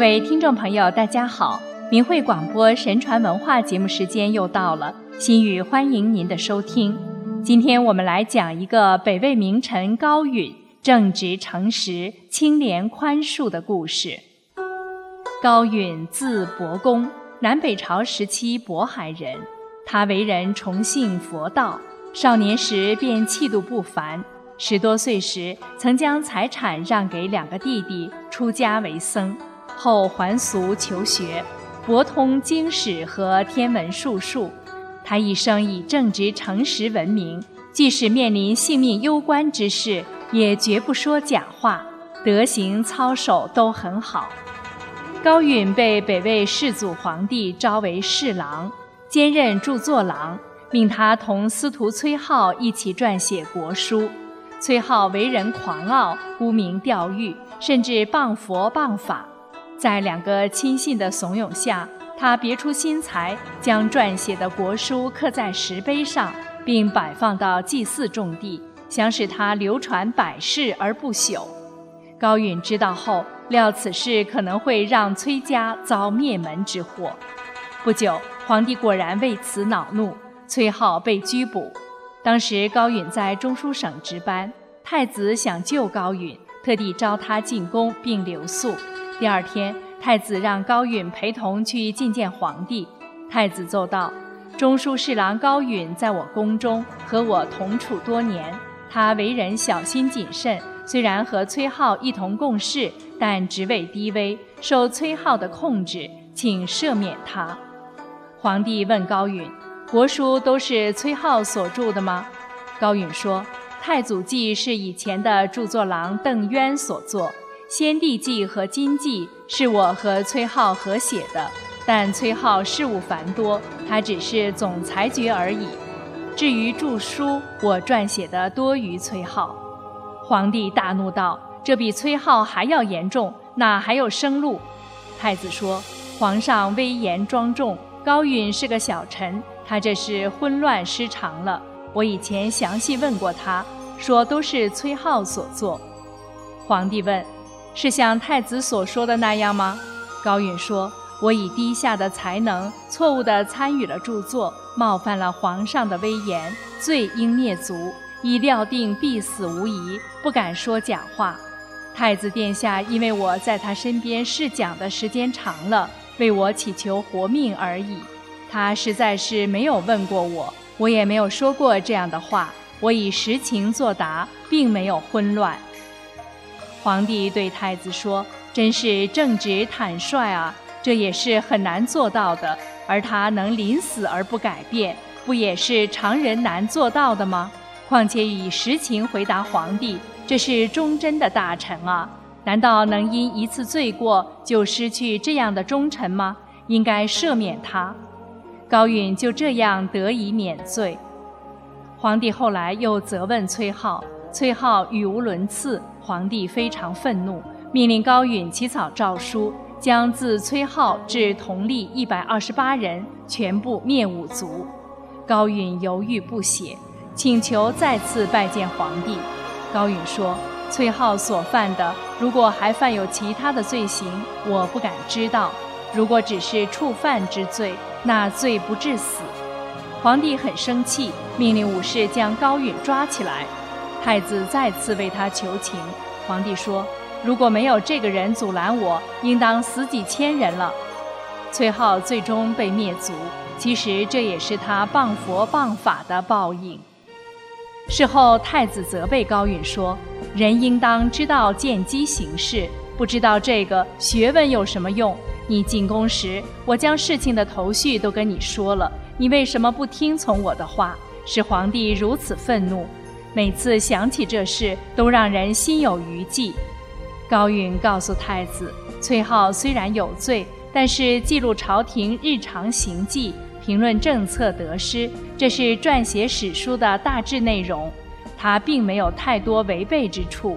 各位听众朋友，大家好！明慧广播神传文化节目时间又到了，心语欢迎您的收听。今天我们来讲一个北魏名臣高允正直诚实、清廉宽恕的故事。高允字伯公，南北朝时期渤海人。他为人崇信佛道，少年时便气度不凡。十多岁时，曾将财产让给两个弟弟，出家为僧，后还俗求学，博通经史和天文术数。他一生以正直诚实闻名，即使面临性命攸关之事，也绝不说假话，德行操守都很好。高允被北魏世祖皇帝招为侍郎，兼任著作郎，命他同司徒崔浩一起撰写国书。崔浩为人狂傲，沽名钓誉，甚至谤佛谤法。在两个亲信的怂恿下，他别出心裁，将撰写的国书刻在石碑上，并摆放到祭祀重地，想使它流传百世而不朽。高允知道后，料此事可能会让崔家遭灭门之祸。不久，皇帝果然为此恼怒，崔浩被拘捕。当时高允在中书省值班，太子想救高允，特地召他进宫并留宿。第二天，太子让高允陪同去觐见皇帝。太子奏道：“中书侍郎高允在我宫中和我同处多年，他为人小心谨慎，虽然和崔浩一同共事，但职位低微，受崔浩的控制，请赦免他。”皇帝问高允。国书都是崔浩所著的吗？高允说：“太祖记是以前的著作郎邓渊所作，先帝记和今记是我和崔浩合写的。但崔浩事务繁多，他只是总裁决而已。至于著书，我撰写的多于崔浩。”皇帝大怒道：“这比崔浩还要严重，哪还有生路？”太子说：“皇上威严庄重，高允是个小臣。”他这是昏乱失常了。我以前详细问过他，说都是崔浩所作。皇帝问：“是像太子所说的那样吗？”高允说：“我以低下的才能，错误地参与了著作，冒犯了皇上的威严，罪应灭族，已料定必死无疑，不敢说假话。太子殿下因为我在他身边试讲的时间长了，为我祈求活命而已。”他实在是没有问过我，我也没有说过这样的话。我以实情作答，并没有混乱。皇帝对太子说：“真是正直坦率啊，这也是很难做到的。而他能临死而不改变，不也是常人难做到的吗？况且以实情回答皇帝，这是忠贞的大臣啊！难道能因一次罪过就失去这样的忠臣吗？应该赦免他。”高允就这样得以免罪。皇帝后来又责问崔浩，崔浩语无伦次，皇帝非常愤怒，命令高允起草诏书，将自崔浩至同吏一百二十八人全部灭五族。高允犹豫不写，请求再次拜见皇帝。高允说：“崔浩所犯的，如果还犯有其他的罪行，我不敢知道。如果只是触犯之罪。”那罪不至死。皇帝很生气，命令武士将高允抓起来。太子再次为他求情。皇帝说：“如果没有这个人阻拦我，应当死几千人了。”崔浩最终被灭族。其实这也是他谤佛谤法的报应。事后，太子责备高允说：“人应当知道见机行事，不知道这个学问有什么用？”你进宫时，我将事情的头绪都跟你说了，你为什么不听从我的话？使皇帝如此愤怒。每次想起这事，都让人心有余悸。高允告诉太子，崔浩虽然有罪，但是记录朝廷日常行迹，评论政策得失，这是撰写史书的大致内容，他并没有太多违背之处。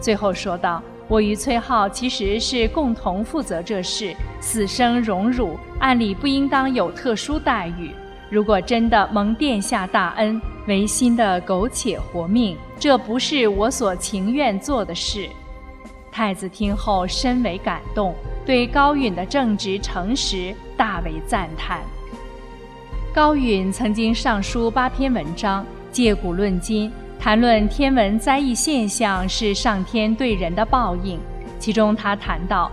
最后说道。我与崔浩其实是共同负责这事，死生荣辱，按理不应当有特殊待遇。如果真的蒙殿下大恩，违心的苟且活命，这不是我所情愿做的事。太子听后深为感动，对高允的正直诚实大为赞叹。高允曾经上书八篇文章，借古论今，谈论天文灾异现象是上天对人的报应。其中他谈到：“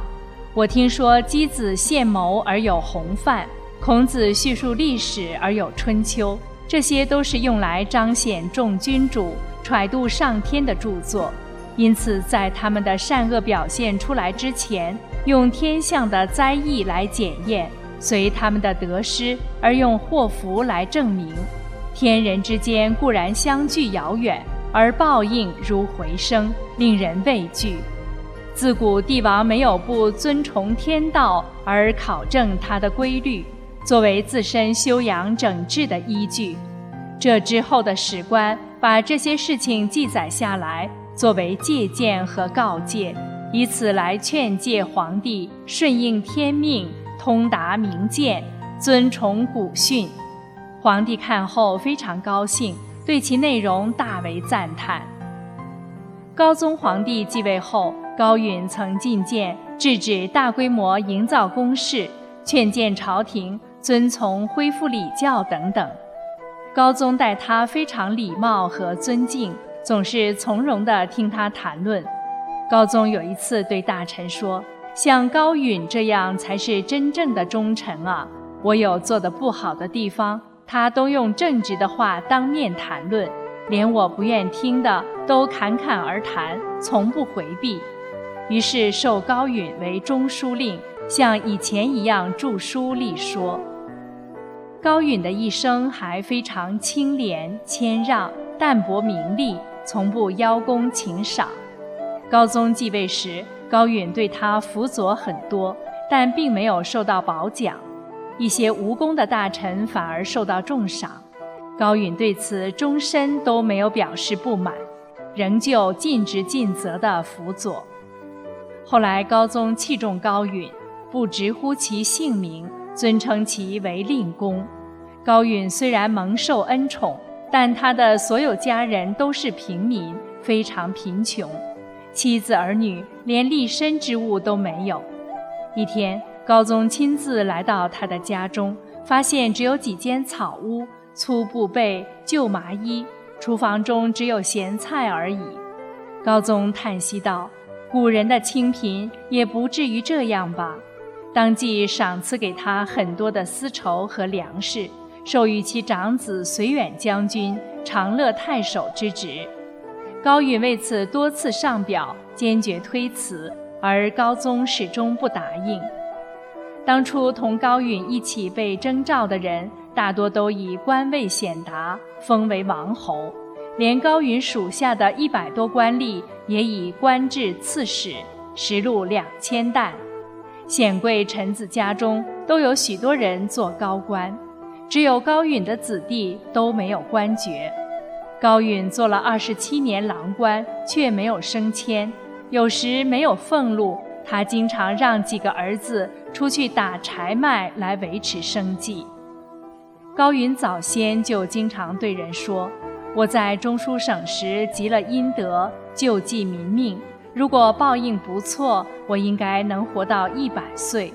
我听说箕子献谋而有洪范，孔子叙述历史而有春秋，这些都是用来彰显众君主、揣度上天的著作。”因此，在他们的善恶表现出来之前，用天象的灾异来检验；随他们的得失而用祸福来证明。天人之间固然相距遥远，而报应如回声，令人畏惧。自古帝王没有不尊崇天道而考证它的规律，作为自身修养整治的依据。这之后的史官把这些事情记载下来。作为借鉴和告诫，以此来劝诫皇帝顺应天命，通达明鉴，尊崇古训。皇帝看后非常高兴，对其内容大为赞叹。高宗皇帝继位后，高允曾进谏，制止大规模营造宫室，劝谏朝廷遵从恢复礼教等等。高宗待他非常礼貌和尊敬。总是从容地听他谈论。高宗有一次对大臣说：“像高允这样才是真正的忠臣啊！我有做得不好的地方，他都用正直的话当面谈论，连我不愿听的都侃侃而谈，从不回避。”于是授高允为中书令，像以前一样著书立说。高允的一生还非常清廉谦让，淡泊名利。从不邀功请赏。高宗继位时，高允对他辅佐很多，但并没有受到褒奖。一些无功的大臣反而受到重赏。高允对此终身都没有表示不满，仍旧尽职尽责地辅佐。后来高宗器重高允，不直呼其姓名，尊称其为令公。高允虽然蒙受恩宠。但他的所有家人都是平民，非常贫穷，妻子儿女连立身之物都没有。一天，高宗亲自来到他的家中，发现只有几间草屋、粗布被、旧麻衣，厨房中只有咸菜而已。高宗叹息道：“古人的清贫也不至于这样吧？”当即赏赐给他很多的丝绸和粮食。授予其长子绥远将军、长乐太守之职，高允为此多次上表，坚决推辞，而高宗始终不答应。当初同高允一起被征召的人，大多都以官位显达，封为王侯，连高允属下的一百多官吏也以官至刺史，实禄两千担。显贵臣子家中都有许多人做高官。只有高允的子弟都没有官爵。高允做了二十七年郎官，却没有升迁，有时没有俸禄，他经常让几个儿子出去打柴卖来维持生计。高允早先就经常对人说：“我在中书省时积了阴德，救济民命，如果报应不错，我应该能活到一百岁。”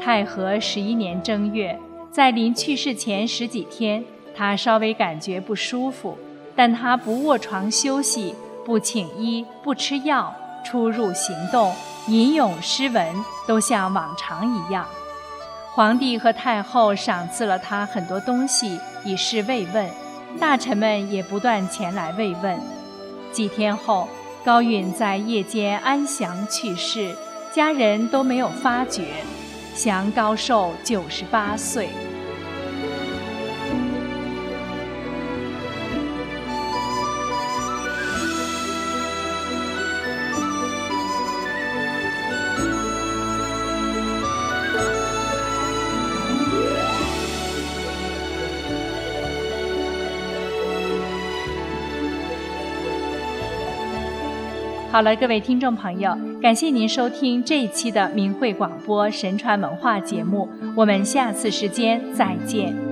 太和十一年正月。在临去世前十几天，他稍微感觉不舒服，但他不卧床休息，不请医，不吃药，出入行动、吟咏诗文都像往常一样。皇帝和太后赏赐了他很多东西，以示慰问。大臣们也不断前来慰问。几天后，高允在夜间安详去世，家人都没有发觉。享高寿九十八岁。好了，各位听众朋友，感谢您收听这一期的明慧广播神传文化节目，我们下次时间再见。